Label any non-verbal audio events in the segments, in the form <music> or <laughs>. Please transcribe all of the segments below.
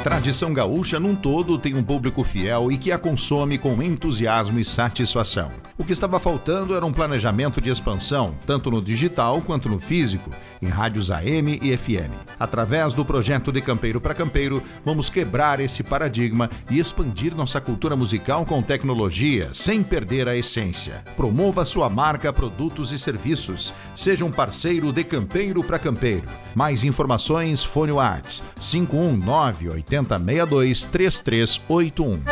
tradição gaúcha num todo tem um público fiel e que a consome com entusiasmo e satisfação. O que estava faltando era um planejamento de expansão, tanto no digital quanto no físico, em rádios AM e FM. Através do projeto De Campeiro para Campeiro, vamos quebrar esse paradigma e expandir nossa cultura musical com tecnologia, sem perder a essência. Promova sua marca, produtos e serviços. Seja um parceiro de Campeiro para Campeiro. Mais informações, fone Whats 519 8062 3381.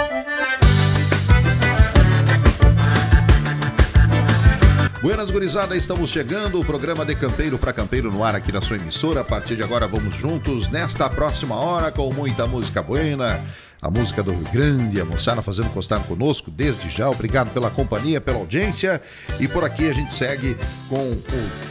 Buenas gurizada, estamos chegando. O programa de Campeiro para Campeiro no ar aqui na sua emissora. A partir de agora vamos juntos nesta próxima hora com muita música buena. A música do Rio Grande, a moçada fazendo constar conosco desde já. Obrigado pela companhia, pela audiência. E por aqui a gente segue com o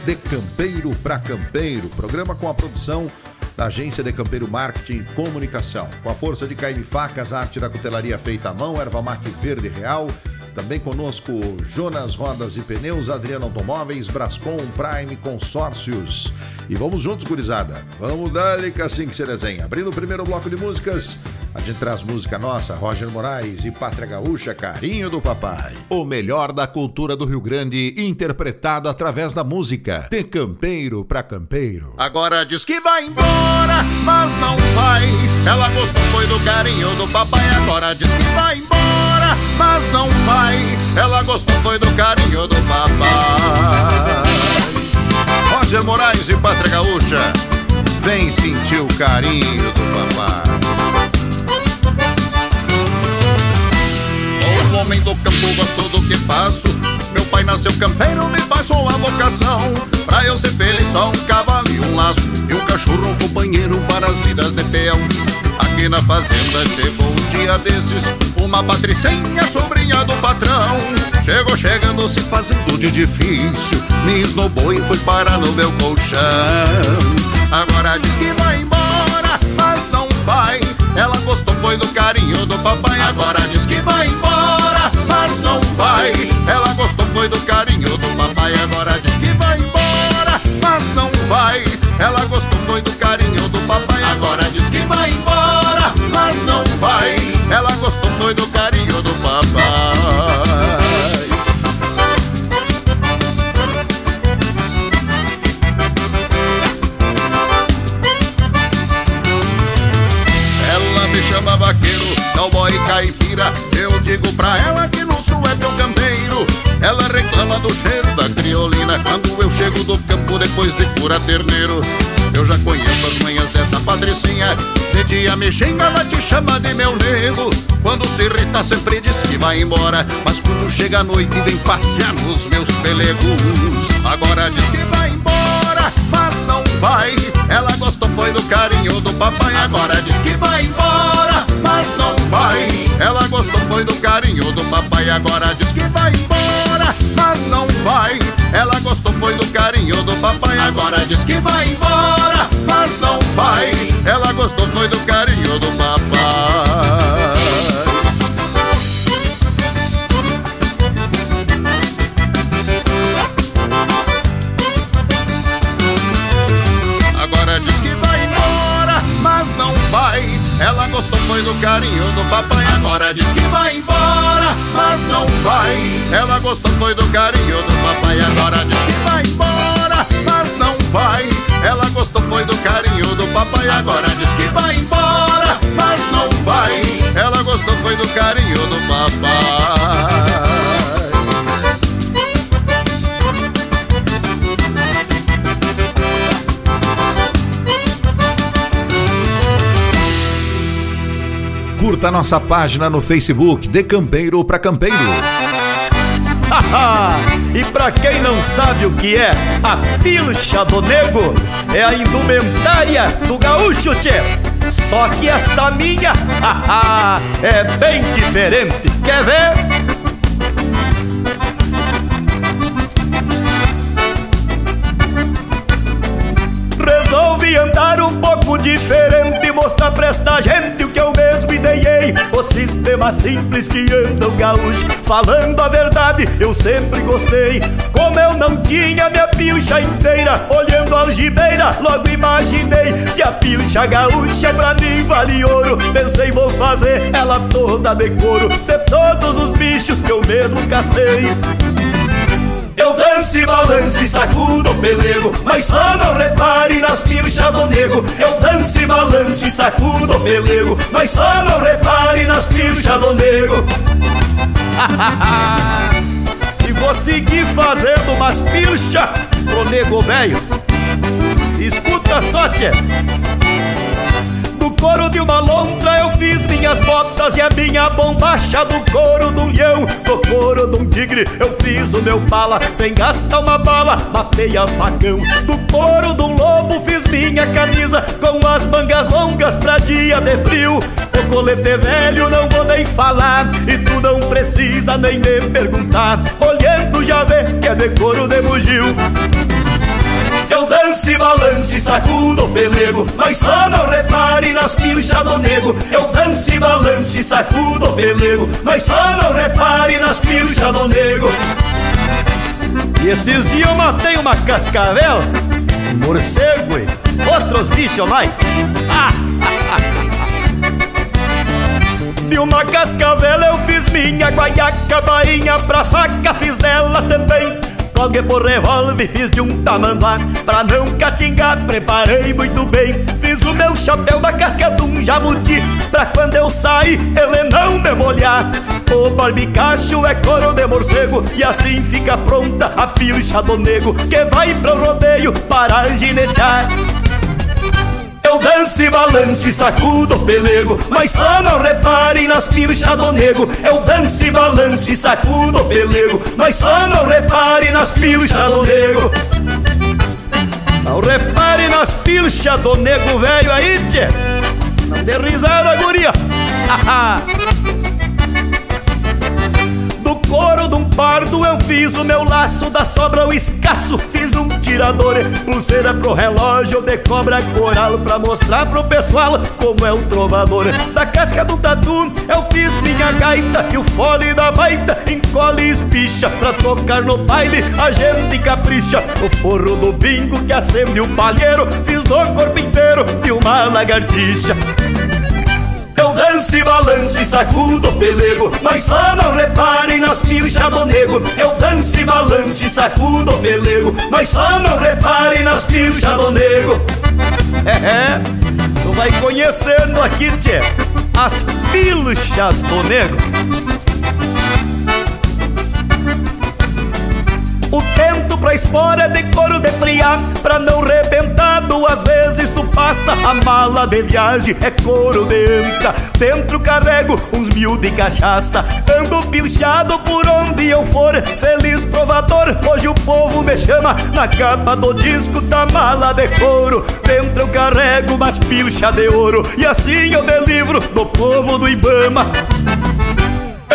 De Campeiro para Campeiro, programa com a produção da Agência de Campeiro Marketing e Comunicação. Com a força de Caime Facas, arte da cutelaria feita à mão, erva mate verde real. Também conosco Jonas Rodas e Pneus, Adriano Automóveis, Brascom, Prime Consórcios. E vamos juntos, gurizada. Vamos dar assim que se desenha. Abrindo o primeiro bloco de músicas, a gente traz música nossa, Roger Moraes e Pátria Gaúcha, Carinho do Papai. O melhor da cultura do Rio Grande, interpretado através da música. De campeiro pra campeiro. Agora diz que vai embora, mas não vai. Ela gostou foi do carinho do papai, agora diz que vai embora, mas não vai. Ela gostou foi do carinho do papai. Roger Moraes e Pátria Gaúcha, vem sentir o carinho do papai. Sou um homem do campo, gosto do que faço. Meu pai nasceu campeiro, me passou a vocação. Pra eu ser feliz, só um cavalo e um laço. E um cachorro, um companheiro para as vidas de peão. Na fazenda. Chegou um dia desses Uma patricinha, sobrinha do patrão. Chegou chegando, se fazendo de difícil. Me esnobou e foi parar no meu colchão. Agora diz que vai embora, mas não vai. Ela gostou foi do carinho do papai. Agora diz que vai embora, mas não vai. Ela gostou foi do carinho do papai. Agora diz que vai embora, mas não vai. Ela gostou foi do carinho do papai. Agora diz que caipira. Eu digo pra ela que no sul é meu campeiro. Ela reclama do cheiro da criolina Quando eu chego do campo depois de cura terneiro. Eu já conheço as manhas dessa patricinha De dia me xinga, ela te chama de meu nego. Quando se irrita sempre diz que vai embora. Mas quando chega a noite vem passear nos meus pelegos. Agora diz que vai embora, mas não vai. Ela gostou foi do carinho do papai. Agora diz que vai embora, mas não vai. Ela gostou foi do carinho do papai Agora diz que vai embora, mas não vai. Ela gostou foi do carinho do papai Agora diz que vai embora, mas não vai. Ela gostou foi do carinho do papai foi do carinho do papai. Agora diz que vai embora, mas não vai. Ela gostou foi do carinho do papai. Agora diz que vai embora, mas não vai. Ela gostou foi do carinho do papai. Agora diz que vai embora, mas não vai. Ela gostou foi do carinho do papai. Curta nossa página no Facebook, De Campeiro para Campeiro. e pra quem não sabe o que é a pilcha do nego, é a indumentária do gaúcho, tchê. Só que esta minha é bem diferente. Quer ver? Resolvi andar um pouco diferente Mostrar pra esta gente ideiei O sistema simples que anda o gaúcho. Falando a verdade, eu sempre gostei. Como eu não tinha minha pilcha inteira Olhando a algibeira, logo imaginei. Se a pilcha gaúcha pra mim vale ouro. Pensei, vou fazer ela toda de couro. De todos os bichos que eu mesmo cacei eu danço e balanço e sacudo o pelego Mas só não repare nas pilchas do nego. Eu danço e balanço e sacudo o pelego Mas só não repare nas pilchas do nego. <laughs> E vou seguir fazendo umas pilchas pro nego velho. Escuta só, tchê couro de uma lontra eu fiz minhas botas e a minha bombacha do couro de um leão, do couro de um tigre eu fiz o meu bala, sem gastar uma bala, matei a facão. Do couro de um lobo fiz minha camisa com as mangas longas pra dia de frio. O colete velho não vou nem falar e tu não precisa nem me perguntar. Olhando já vê que é de couro de bugio. Eu danço e balanço e sacudo o pelego Mas só não repare nas pilchas do nego. Eu danço e balanço e sacudo o pelego Mas só não repare nas pilchas do nego. E esses dias eu matei uma cascavel um Morcego e outros bichos mais. <laughs> De uma cascavel eu fiz minha guaiaca bainha Pra faca fiz dela também Colguei por revólver, fiz de um tamanduá. Pra não catingar, preparei muito bem. Fiz o meu chapéu da casca de um jabuti. Pra quando eu sair, ele não me molhar. O barbicacho é couro de morcego E assim fica pronta a pilcha do nego Que vai pro rodeio para ginetear eu danço e balanço e sacudo o pelego Mas só não reparem nas pilchas do nego. Eu danço e balanço e sacudo o pelego Mas só não reparem nas pilchas do nego. Não repare nas pilchas do nego velho aí, tchê. Não dê risada, guria <laughs> couro de um pardo eu fiz o meu laço Da sobra o escasso fiz um tirador. Pulseira pro relógio de cobra coral Pra mostrar pro pessoal como é o trovador. Da casca do tatu eu fiz minha gaita E o fole da baita encolhe e espicha Pra tocar no baile a gente capricha. O forro do bingo que acende o palheiro Fiz do corpo inteiro uma lagartixa eu danço e balanço e sacudo o pelego. Mas só não reparem nas pilchas do nego. Eu danço e balanço e sacudo o pelego. Mas só não reparem nas pilchas do nego. É, é, tu vai conhecendo aqui, tchê As pilchas do nego. O tento pra espora de couro de friar Pra não rebentar duas vezes Tu passa a mala de viagem É couro de anta Dentro carrego uns mil de cachaça. Ando pilchado por onde eu for. Feliz provador Hoje o povo me chama. Na capa do disco da mala de couro. Dentro eu carrego umas pilcha de ouro. E assim eu delivro do povo do Ibama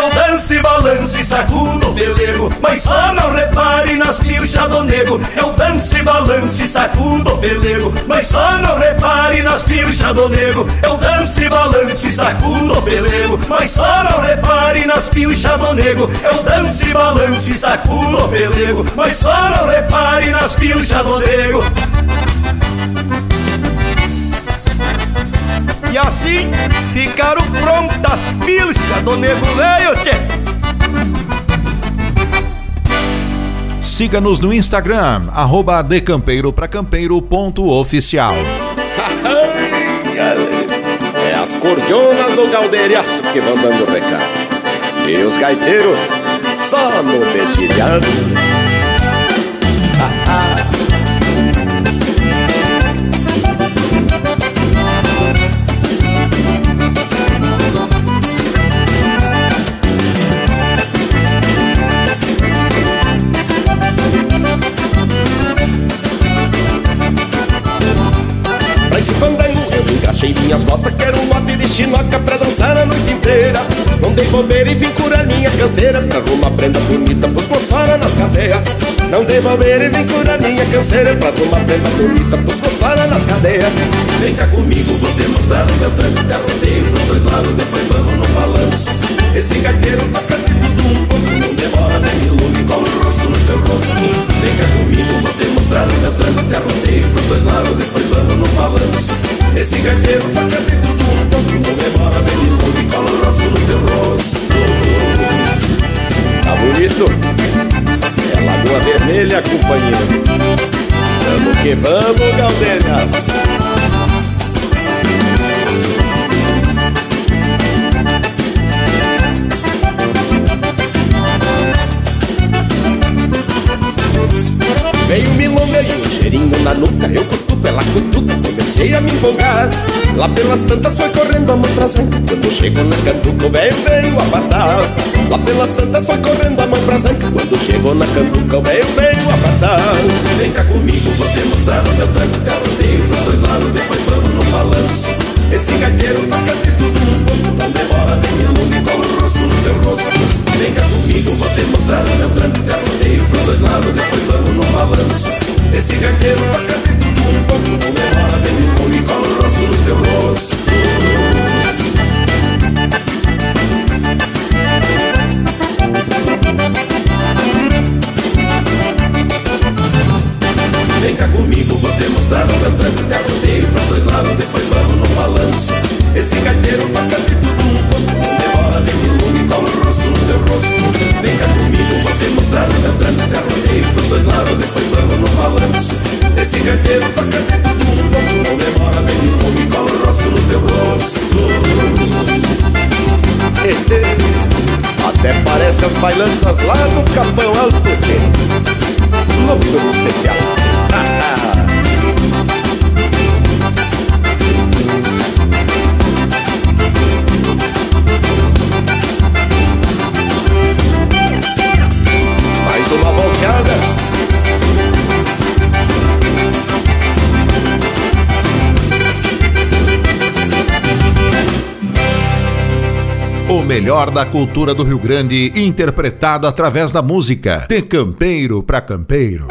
eu danço e balanço e sacudo o pelego Mas só não repare nas pilchas do nego. Eu danço e balanço e sacudo o pelego Mas só não repare nas pilchas do nego. Eu danço e balanço e sacudo o pelego Mas só não repare nas pilchas do nego. Eu danço e balanço e sacudo o pelego Mas só não repare nas pilchas do nego E assim ficaram prontas pilchas do nego velho, tchê. Siga-nos no Instagram, arroba decampeiro.oficial. é as cordionas do galdeiraço que vão dando recado. E os gaiteiros só no dedilhado. Dançar a noite inteira. Não dei bobeira e vim curar minha canseira. Pra arrumar prenda bonita pros gostara nas cadeias. Não dei bobeira e vim curar minha canseira. Pra arrumar prenda bonita pros gostara nas cadeias. Vem cá comigo, vou te mostrar o meu tranco Te rodeio pros dois lados, depois vamos no balanço. Esse gaiteiro toca de tudo um pouco Não demora nem me ilume, cola o rosto no teu rosto. Vem cá comigo, vou te mostrar o meu tranco Te rodeio pros dois lados, depois vamos no balanço Esse gaiteiro toca de tudo um pouco Não demora nem me ilume, cola o rosto no teu rosto Tá bonito? É Lagoa Vermelha, companheiro. Vamos que vamos, Galdeiras Lá pelas tantas foi correndo a mão Quando chegou na cantuca o velho veio apartar Lá pelas tantas foi correndo a mão Quando chegou na cantuca o velho veio apartar Vem cá comigo, vou te mostrar o meu tranco Te rodeio pros dois lados, depois vamos no balanço Esse gaiteiro toca de tudo um pouco Não demora, vem me ilume, cola o rosto no teu rosto Vem cá comigo, vou te mostrar o meu tranco Te rodeio pros dois lados, depois vamos no balanço Esse gaiteiro toca de vem cá comigo, vou te mostrar o meu tranco Te rodeio pros dois lados, depois vamos no balanço Esse gaiteiro toca de tudo um pouco Não demora, no no tudo um pouco ilume, cola o rosto no teu rosto. Até parece as bailantas lá do Capão Alto tchê. Loucura especial <laughs> melhor da cultura do Rio Grande, interpretado através da música. De campeiro para campeiro.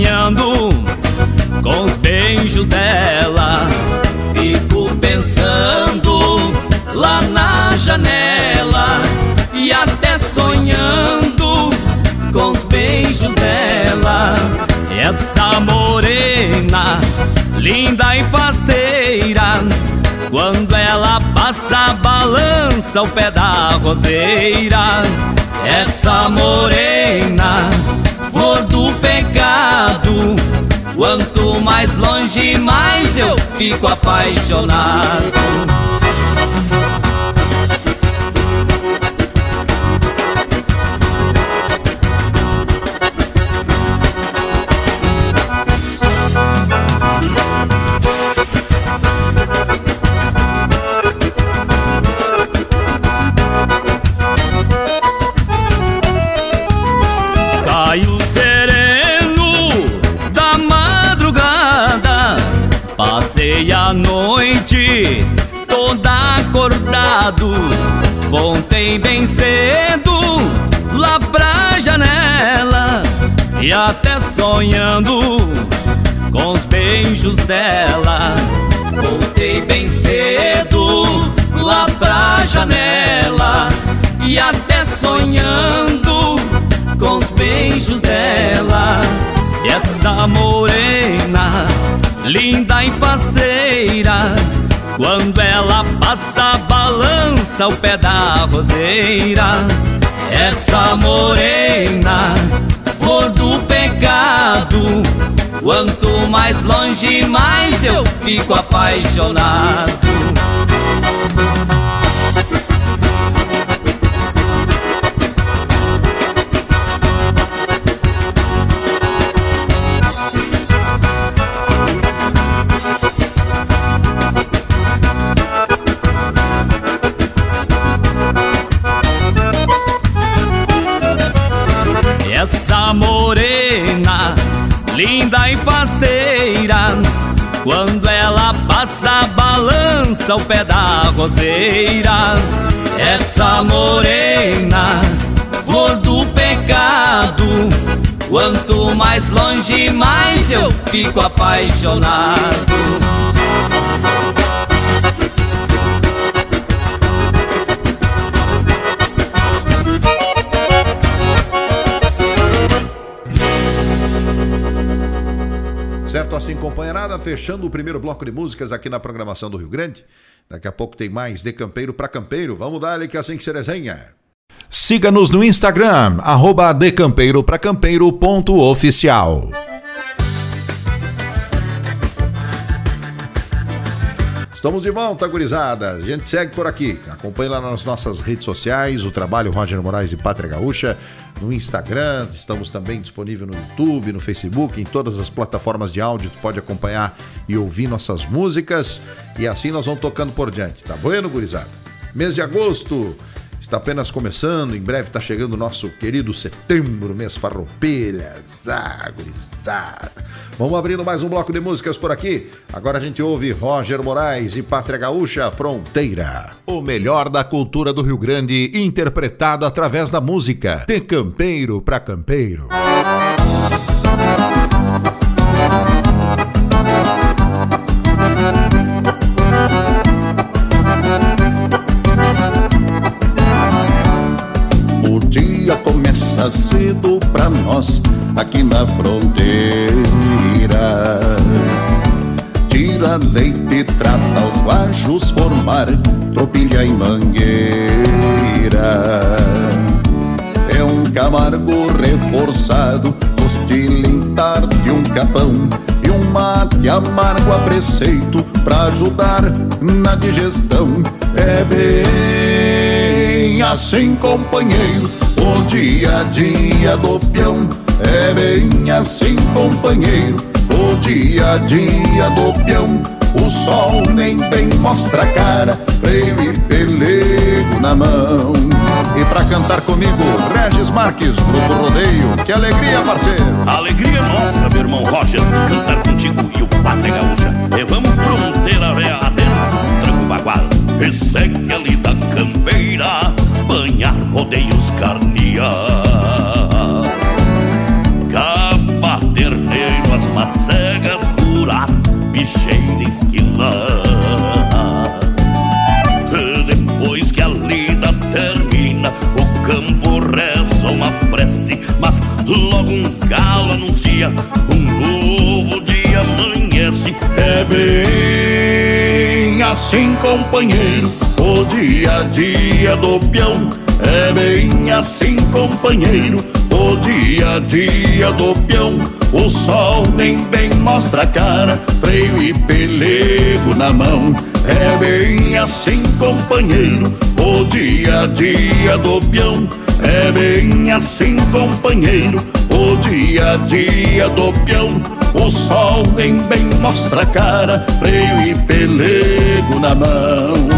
Sonhando com os beijos dela. Fico pensando lá na janela e até sonhando com os beijos dela. Essa morena, linda e faceira, quando passa, balança o pé da roseira. Essa morena, flor do pecado, quanto mais longe, mais eu fico apaixonado. E até sonhando com os beijos dela Voltei bem cedo lá pra janela E até sonhando com os beijos dela. E essa morena, linda e faceira, quando ela passa, balança o pé da roseira. Essa amor do pecado. Quanto mais longe, mais eu fico apaixonado. Quando ela passa, balança o pé da roseira. Essa morena, flor do pecado, quanto mais longe, mais eu fico apaixonado. Assim, companheirada, fechando o primeiro bloco de músicas aqui na programação do Rio Grande. Daqui a pouco tem mais de campeiro para campeiro. Vamos dar ali que é assim que se desenha. Siga-nos no Instagram, arroba decampeiro-pra-campeiro.oficial. Estamos de volta, gurizada. A gente segue por aqui. Acompanhe lá nas nossas redes sociais o trabalho Roger Moraes e Pátria Gaúcha no Instagram, estamos também disponível no YouTube, no Facebook, em todas as plataformas de áudio, tu pode acompanhar e ouvir nossas músicas e assim nós vamos tocando por diante, tá bueno, gurizada? Mês de agosto está apenas começando, em breve está chegando o nosso querido setembro, mês farroupilhas, ah, gurizada. Vamos abrindo mais um bloco de músicas por aqui. Agora a gente ouve Roger Moraes e Pátria Gaúcha Fronteira. O melhor da cultura do Rio Grande, interpretado através da música. De campeiro para campeiro. Aqui na fronteira. Tira leite, trata os guajos formar tropilha e mangueira. É um camargo reforçado, costilintar de um capão e um mate amargo a preceito pra ajudar na digestão. É bem assim, companheiro, o dia a dia do peão. É bem assim, companheiro, o dia a dia do peão. O sol nem bem mostra a cara, freio e pelego na mão. E pra cantar comigo, Regis Marques, Grupo Rodeio. Que alegria, parceiro! Alegria nossa, meu irmão Roger, cantar contigo e o Pátria Gaúcha. Levamos fronteira véia adentro, tranco bagual. E segue ali da campeira, banhar rodeios carnia. Anuncia um novo dia amanhece. É bem assim, companheiro, o dia a dia do peão. É bem assim, companheiro, o dia a dia do peão. O sol nem bem mostra a cara, freio e pelego na mão. É bem assim, companheiro, o dia a dia do peão. É bem assim, companheiro, dia a dia do peão. O sol nem bem mostra a cara, freio e pelego na mão.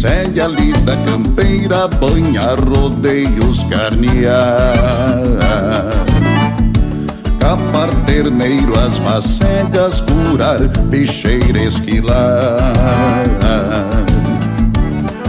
Segue ali da campeira, banha rodeios carnear. Terneiro, as macegas, curar, bicheira esquilar.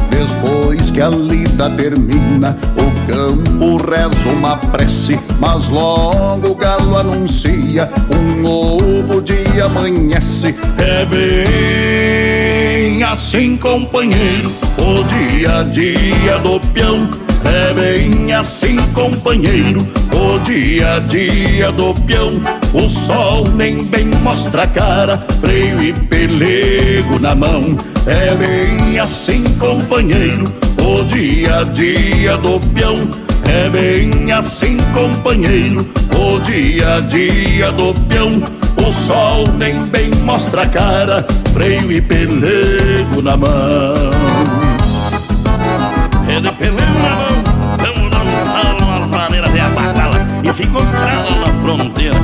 Depois que a lida termina, o campo reza uma prece, mas logo o galo anuncia um novo dia amanhece. É bem assim, companheiro, o dia a dia do peão. É bem assim, companheiro, o dia a dia do peão. O sol nem bem mostra a cara, freio e pelego na mão. É bem assim, companheiro, o dia a dia do peão. É bem assim, companheiro, o dia a dia do peão. O sol nem bem mostra a cara, freio e pelego na mão. É de pelego na mão, abacala e se encontrá-la na fronteira.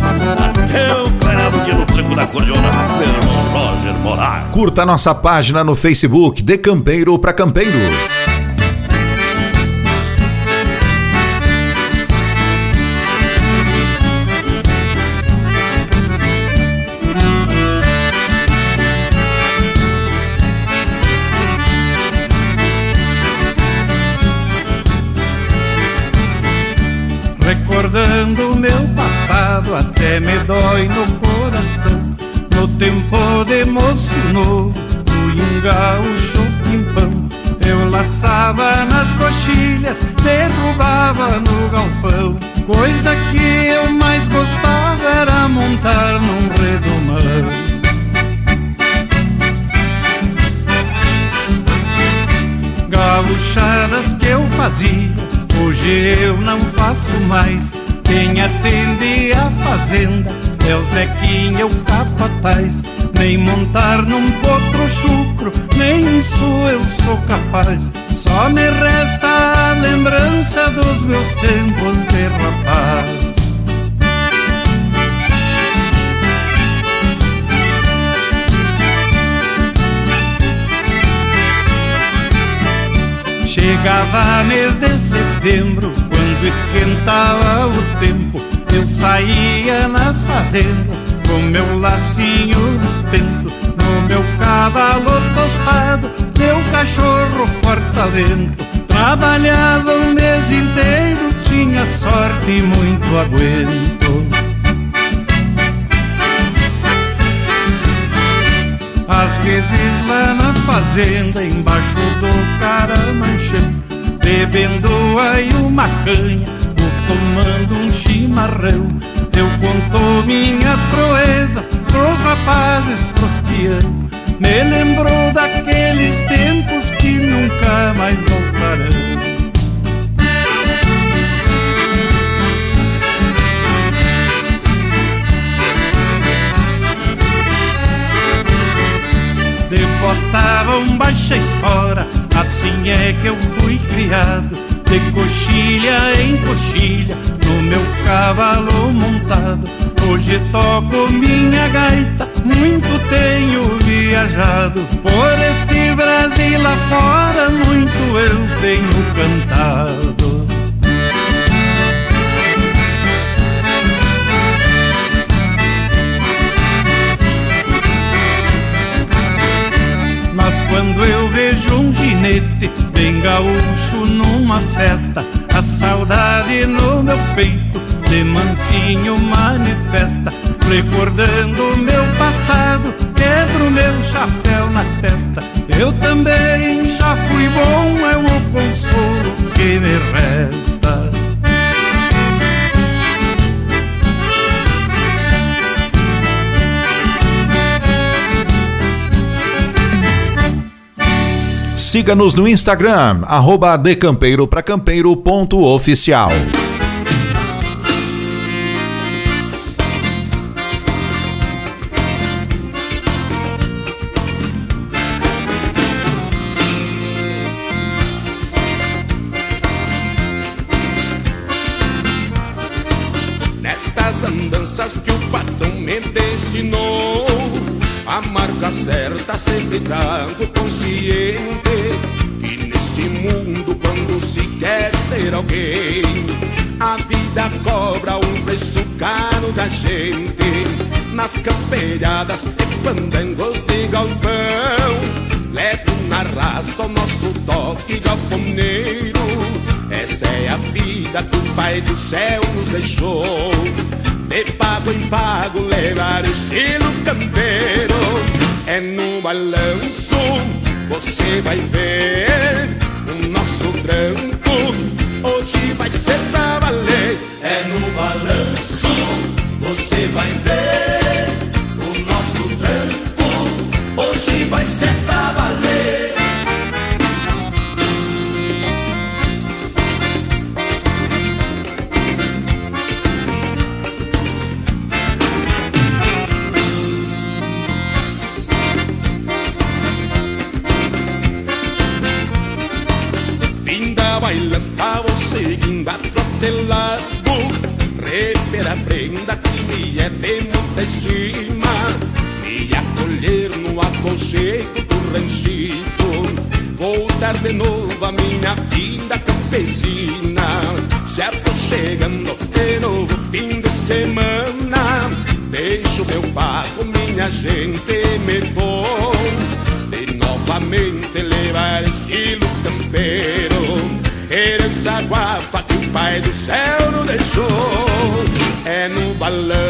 Até o clarado de no tranco da irmão Roger Morar. Curta nossa página no Facebook, De Campeiro para Campeiro. Passado, até me dói no coração. No tempo de moço novo, fui um gaúcho pimpão. Eu laçava nas coxilhas, derrubava no galpão. Coisa que eu mais gostava era montar num redomão. Gaúchadas que eu fazia, hoje eu não faço mais. Quem atende a fazenda é o Zequinha, o capataz. Nem montar num potro chucro, nem isso eu sou capaz. Só me resta a lembrança dos meus tempos de rapaz. Chegava mês de setembro, quando esquentava o tempo, eu saía nas fazendas com meu lacinho nos pentos, no meu cavalo tostado, meu cachorro corta-vento. Trabalhava o mês inteiro, tinha sorte e muito aguento. Às vezes lá na fazenda, embaixo do caramanchão, bebendo aí uma canha, ou tomando um chimarrão, eu conto minhas proezas pros rapazes, pros pianos. Me lembrou daqueles tempos que nunca mais voltarão. De botava um baixa espora, assim é que eu fui criado. De coxilha em coxilha, no meu cavalo montado. Hoje toco minha gaita, muito tenho viajado. Por este Brasil afora, muito eu tenho cantado. Quando eu vejo um ginete bem gaúcho numa festa, a saudade no meu peito de mansinho manifesta, recordando meu passado, quebro meu chapéu na testa. Eu também já fui bom, é o consolo que me resta. Siga-nos no Instagram, arroba decampeiro pra campeiro ponto oficial. Nestas andanças que o patrão A marca certa sempre trago consciente E neste mundo quando se quer ser alguém A vida cobra um preço caro da gente. Nas camperiadas e pandangos de galpão Levo na raça o nosso toque galponeiro Essa é a vida que o Pai do Céu nos deixou. De pago em pago levar estilo campeiro É no balanço você vai ver O nosso tranco o céu não deixou É no balanço,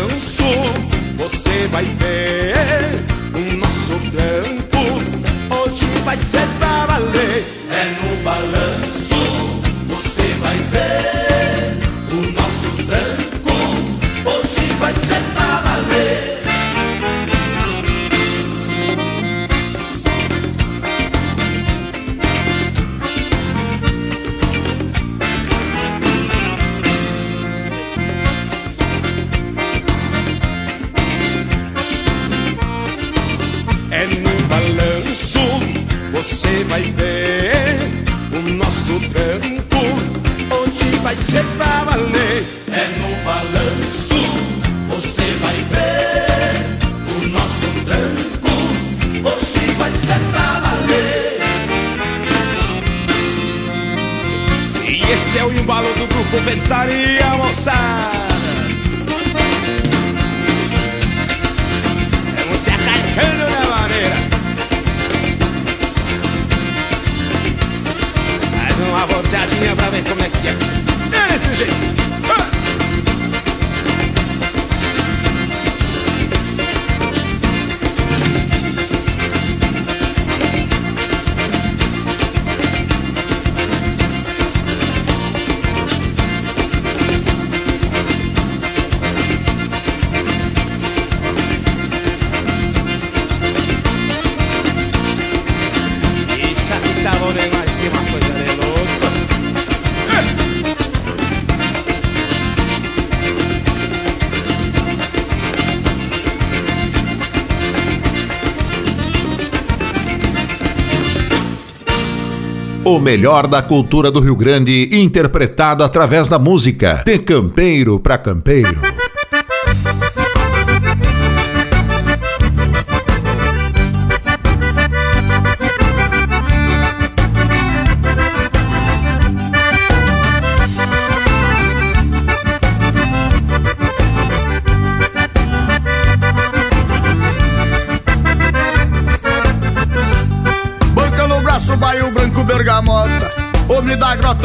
O melhor da cultura do Rio Grande, interpretado através da música. De campeiro pra campeiro.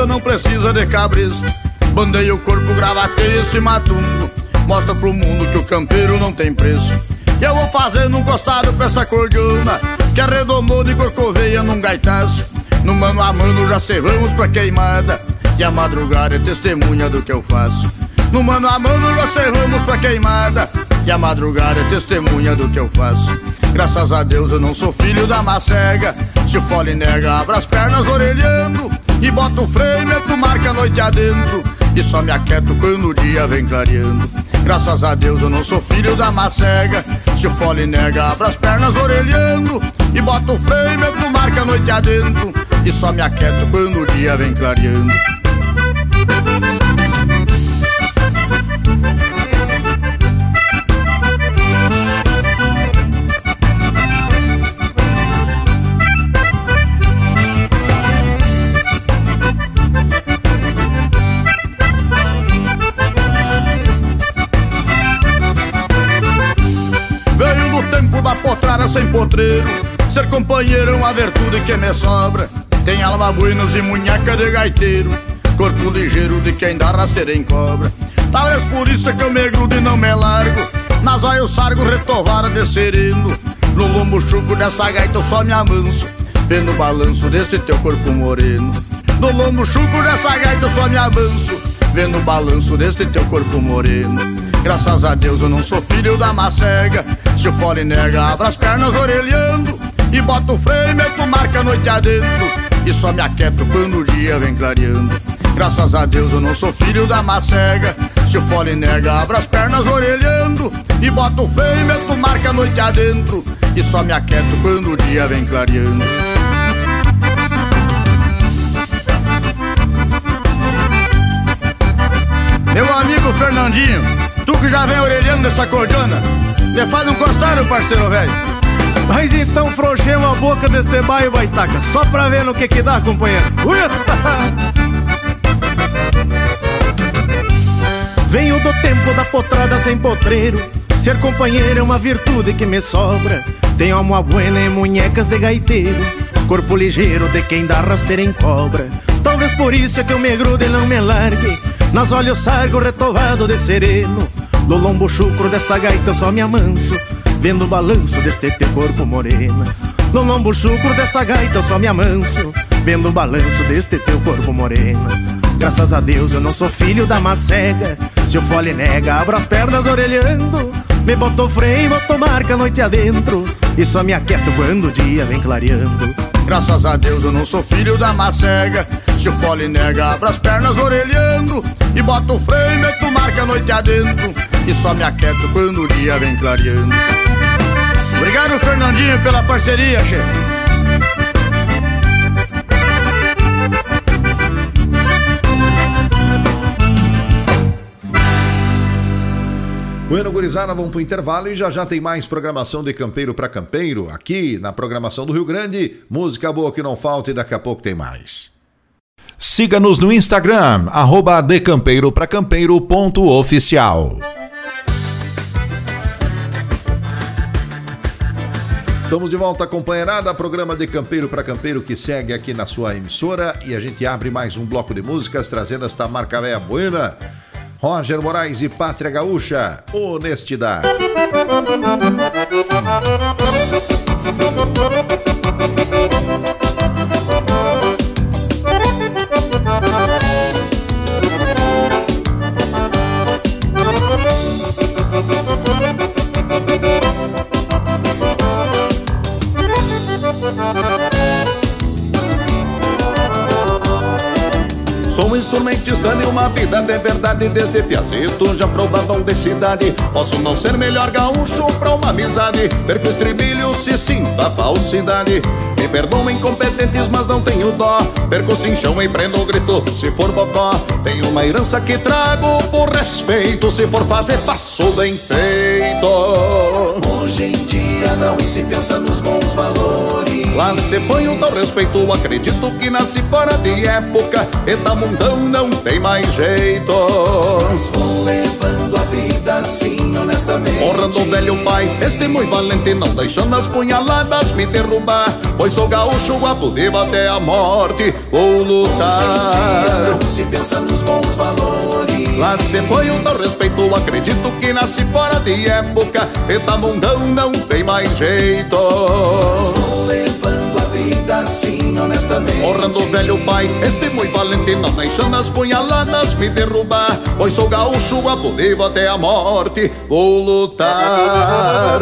Homem da grota não precisa de cabresto Bandei o corpo, gravatei esse matungo Mostra pro mundo que o campeiro não tem preço. E eu vou fazendo um costado pra essa cordiona Que arredomou de corcoveia num gaitaço. No mano a mano já servamos pra queimada E a madrugada é testemunha do que eu faço. No mano a mano já servamos pra queimada E a madrugada é testemunha do que eu faço. Graças a Deus eu não sou filho da macega Se o fole nega, abra as pernas orelhando E bota o freio, meto marca a noite adentro. E só me aquieto quando o dia vem clareando. Graças a Deus eu não sou filho da macega Se o fole nega, abra as pernas orelhando. E bota o freio, meto marca a noite adentro. E só me aquieto quando o dia vem clareando companheiro é uma virtude que me sobra. Tem alma buenos e munheca de gaiteiro Corpo ligeiro de quem dá rasteira em cobra. Talvez por isso é que eu me grudo e não me largo. Nas olhos sargo retovara de sereno. No lombo chuco dessa gaita eu só me amanso Vendo o balanço desse teu corpo moreno. No lombo chuco dessa gaita eu só me avanço Vendo o balanço deste teu corpo moreno. Graças a Deus eu não sou filho da macega Se o fole nega, abra as pernas orelhando E bota o freio, meto marca a noite adentro. E só me aquieto quando o dia vem clareando. Graças a Deus eu não sou filho da macega Se o fole nega, abra as pernas orelhando. E bota o freio, meto marca a noite adentro. E só me aquieto quando o dia vem clareando. Meu amigo Fernandinho, tu que já vem orelhando dessa cordona, te faz um costário, parceiro velho. Mas então frouxemos a boca deste baio, baitaca, só pra ver no que que dá, companheiro. <laughs> Venho do tempo da potrada sem potreiro, ser companheiro é uma virtude que me sobra. Tenho alma buena e munhecas de gaiteiro, corpo ligeiro de quem dá rasteira em cobra. Talvez por isso é que eu me grude e não me largue nas olhos sargo retovado de sereno Do lombo chucro desta gaita só me amanso Vendo o balanço deste teu corpo morena No lombo chucro desta gaita eu só me amanso Vendo o balanço deste teu corpo morena Graças a Deus eu não sou filho da macega Se o fole nega, abro as pernas orelhando. Me botou freio, botou marca noite adentro E só me aquieto quando o dia vem clareando. Graças a Deus eu não sou filho da macega Se o fole nega, abra as pernas orelhando. E bota o freio, meto marca noite adentro E só me aquieto quando o dia vem clareando Obrigado, Fernandinho, pela parceria, chefe Bueno, gurizada, vamos pro intervalo e já já tem mais programação de campeiro para campeiro aqui na programação do Rio Grande. Música boa que não falta e daqui a pouco tem mais. Siga-nos no Instagram, arroba decampeiro.campeiro.oficial. Estamos de volta, companheirada, programa de Campeiro para Campeiro que segue aqui na sua emissora e a gente abre mais um bloco de músicas trazendo esta marca véia buena Roger Moraes e Pátria Gaúcha, honestidade. Um instrumentista de uma vida de verdade Desde piazito já provadão de cidade. Posso não ser melhor gaúcho pra uma amizade Ver que o estribilho se sinta falsidade. Me perdoem incompetentes, mas não tenho dó Perco o cinchão e prendo o grito se for bocó Tenho uma herança que trago por respeito Se for fazer, faço bem feito. Hoje em dia não se pensa nos bons valores Lá se põe o tal respeito, acredito que nasci fora de época. E da mundão não tem mais jeito. Mas vou levando a vida assim honestamente. Honrando o velho pai, este muito valente Não deixando as punhaladas me derrubar. Pois sou gaúcho, apudivo até a morte Vou lutar. Hoje em dia não se pensa nos bons valores. Lá se foi o tal respeito, acredito que nasci fora de época. E da mundão não tem mais jeito. Vou Honrando o velho pai, este muito valente Não deixando as punhaladas me derrubar Pois sou gaúcho, apudivo até a morte Vou lutar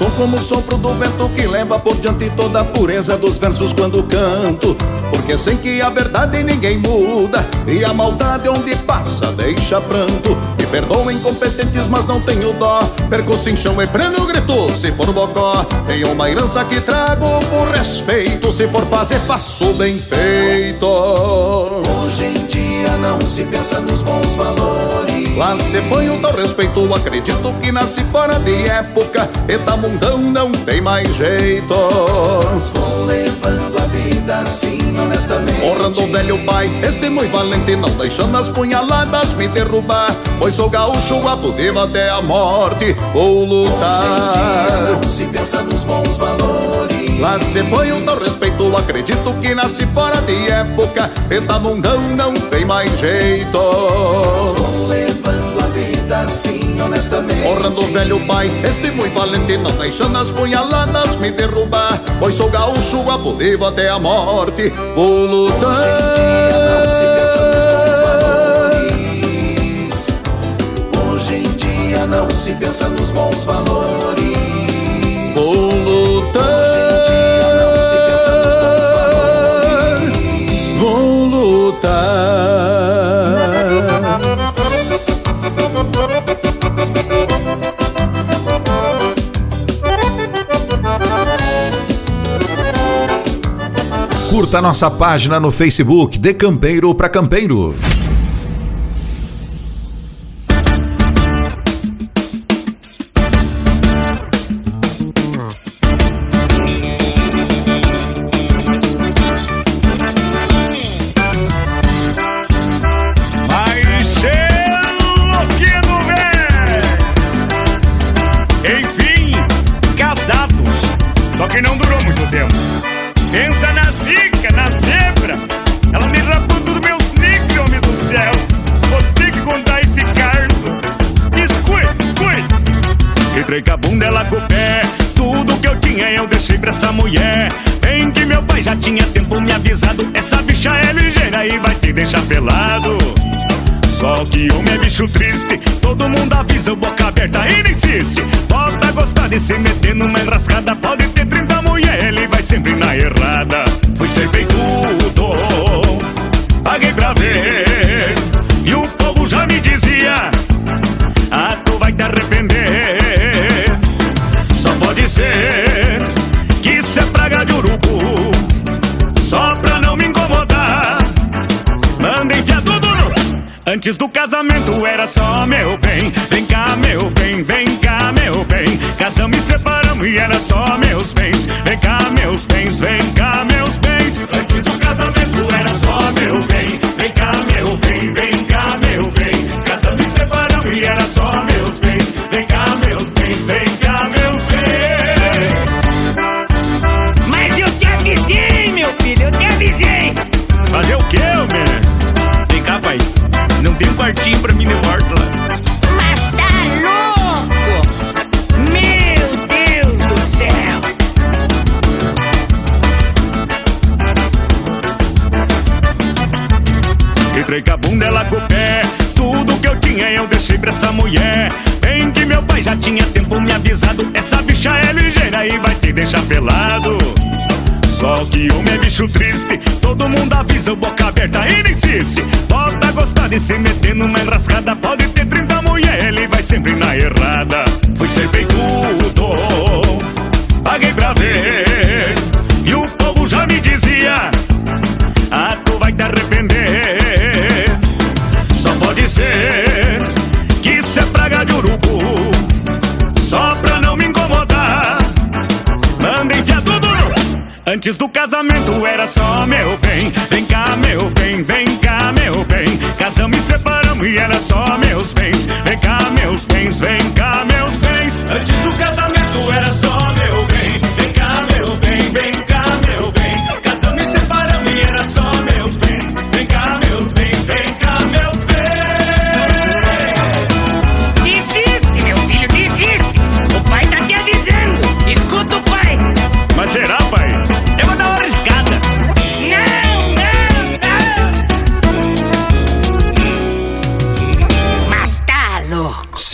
Sou como o sopro do vento que leva por diante toda a pureza dos versos quando canto. Porque sei que a verdade ninguém muda e a maldade onde passa deixa pranto. Me perdoem incompetentes, mas não tenho dó. Perco o cinchão e prendo grito se for bocó. Tenho uma herança que trago por respeito. Se for fazer, faço bem feito. Hoje em dia não se pensa nos bons valores Lá se põe o tal respeito, acredito que nasci fora de época E da mundão não tem mais jeito. Vou levando a vida assim honestamente. Honrando o velho pai, este muito valente Não deixando as punhaladas me derrubar Pois sou gaúcho, apudivo até a morte Vou Hoje em dia lutar não se pensa nos bons valores. Lá se foi o teu respeito, acredito que nasci fora de época Pentamundão não tem mais jeito honestamente. Honrando o velho pai, este muito valente Não deixando as punhaladas me derrubar Pois sou gaúcho, apudivo até a morte Vou lutar Hoje em dia não se pensa nos bons valores Hoje em dia não se pensa nos bons valores Curta nossa página no Facebook De Campeiro para Campeiro. Me avisado. Essa bicha é ligeira e vai te deixar pelado. Só que homem é bicho triste, todo mundo avisa, boca aberta, ele insiste. Bota gostar de se meter numa enrascada, pode ter 30 mulher, ele vai sempre na errada. Fui servir tudo, paguei pra ver, Antes do casamento era só meu bem. Vem cá meu bem, vem cá meu bem. Casamos e separamos e era só meus bens. Vem cá meus bens, vem cá meus ligeira e vai te deixar pelado. Só que homem é bicho triste, todo mundo avisa, boca aberta, ele insiste. Bota gostar de se meter numa enrascada, pode ter 30 mulher, ele vai sempre na errada. Fui servir tudo, paguei pra ver, e o povo já me dizia: Antes do casamento era só meu bem. Vem cá meu bem, vem cá meu bem. Casamos e separamos e era só meus bens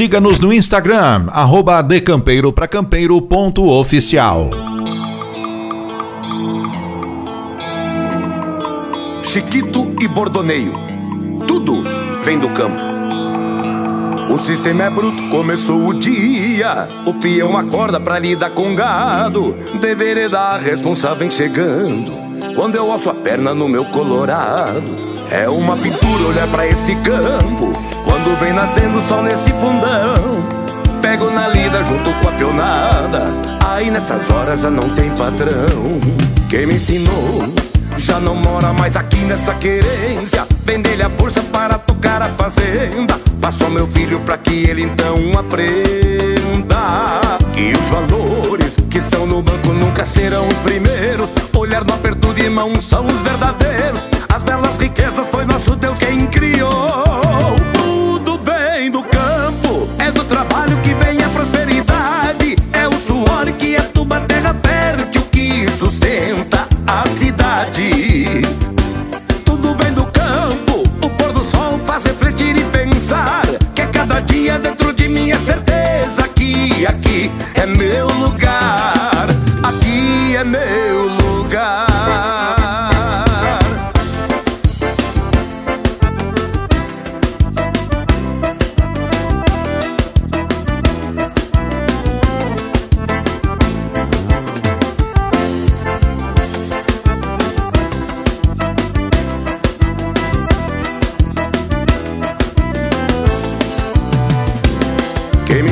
Siga-nos no Instagram, arroba. Chiquito e bordoneio. Tudo vem do campo. O sistema é bruto, começou o dia. O peão acorda pra lidar com gado. Deveria dar responsável chegando. Quando eu alço a perna no meu colorado. É uma pintura olhar pra esse campo. Quando vem nascendo o sol nesse fundão. Pego na lida junto com a pionada. Aí nessas horas já não tem patrão. Quem me ensinou já não mora mais aqui nesta querência. Vender-lhe a força para tocar a fazenda. Passou meu filho pra que ele então aprenda. E os valores que estão no banco nunca serão os primeiros. Olhar no aperto de mão são os verdadeiros. As belas riquezas sustenta a cidade. Tudo vem do campo, o pôr do sol faz refletir e pensar que é cada dia dentro de mim é certeza que aqui é meu lugar. Aqui é meu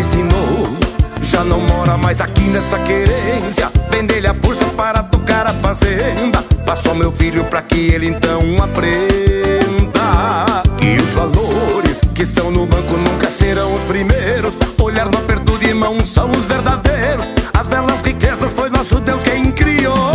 ensinou já não mora mais aqui nesta querência. Vender-lhe a força para tocar a fazenda. Passo ao meu filho para que ele então aprenda. Que os valores que estão no banco nunca serão os primeiros. Olhar no aperto de mão são os verdadeiros. As belas riquezas foi nosso Deus quem criou.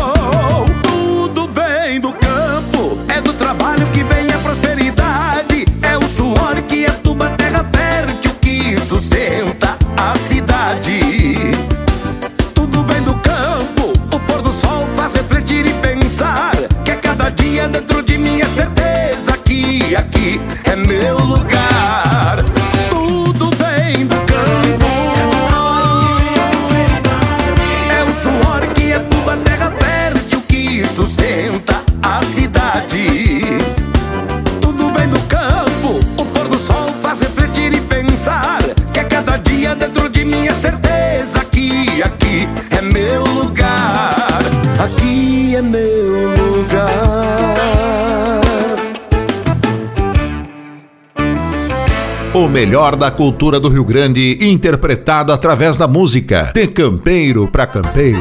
Melhor da cultura do Rio Grande, interpretado através da música. De campeiro para campeiro.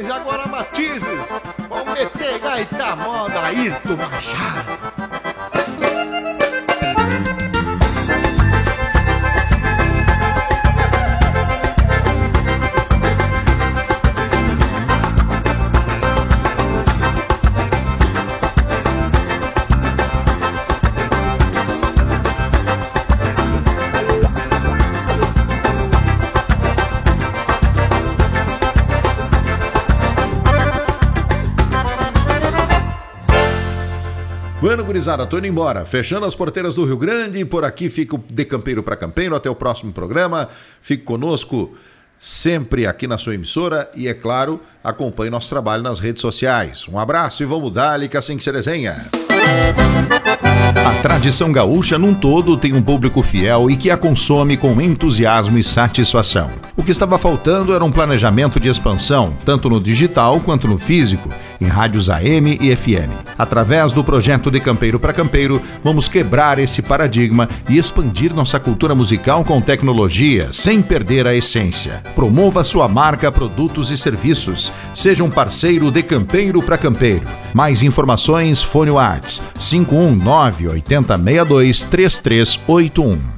Mas agora matizes, vão meter gaita moda, Ayrton Machado. Gurizada, tô indo embora. Fechando as porteiras do Rio Grande. Por aqui fico de campeiro para campeiro. Até o próximo programa. Fique conosco sempre aqui na sua emissora e, é claro, acompanhe nosso trabalho nas redes sociais. Um abraço e vamos dar-lhe que assim que se desenha. A tradição gaúcha num todo tem um público fiel e que a consome com entusiasmo e satisfação. O que estava faltando era um planejamento de expansão, tanto no digital quanto no físico, em rádios AM e FM. Através do projeto de Campeiro para Campeiro, vamos quebrar esse paradigma e expandir nossa cultura musical com tecnologia, sem perder a essência. Promova sua marca, produtos e serviços. Seja um parceiro de Campeiro para Campeiro. Mais informações, fone Whats 519 8062 3381.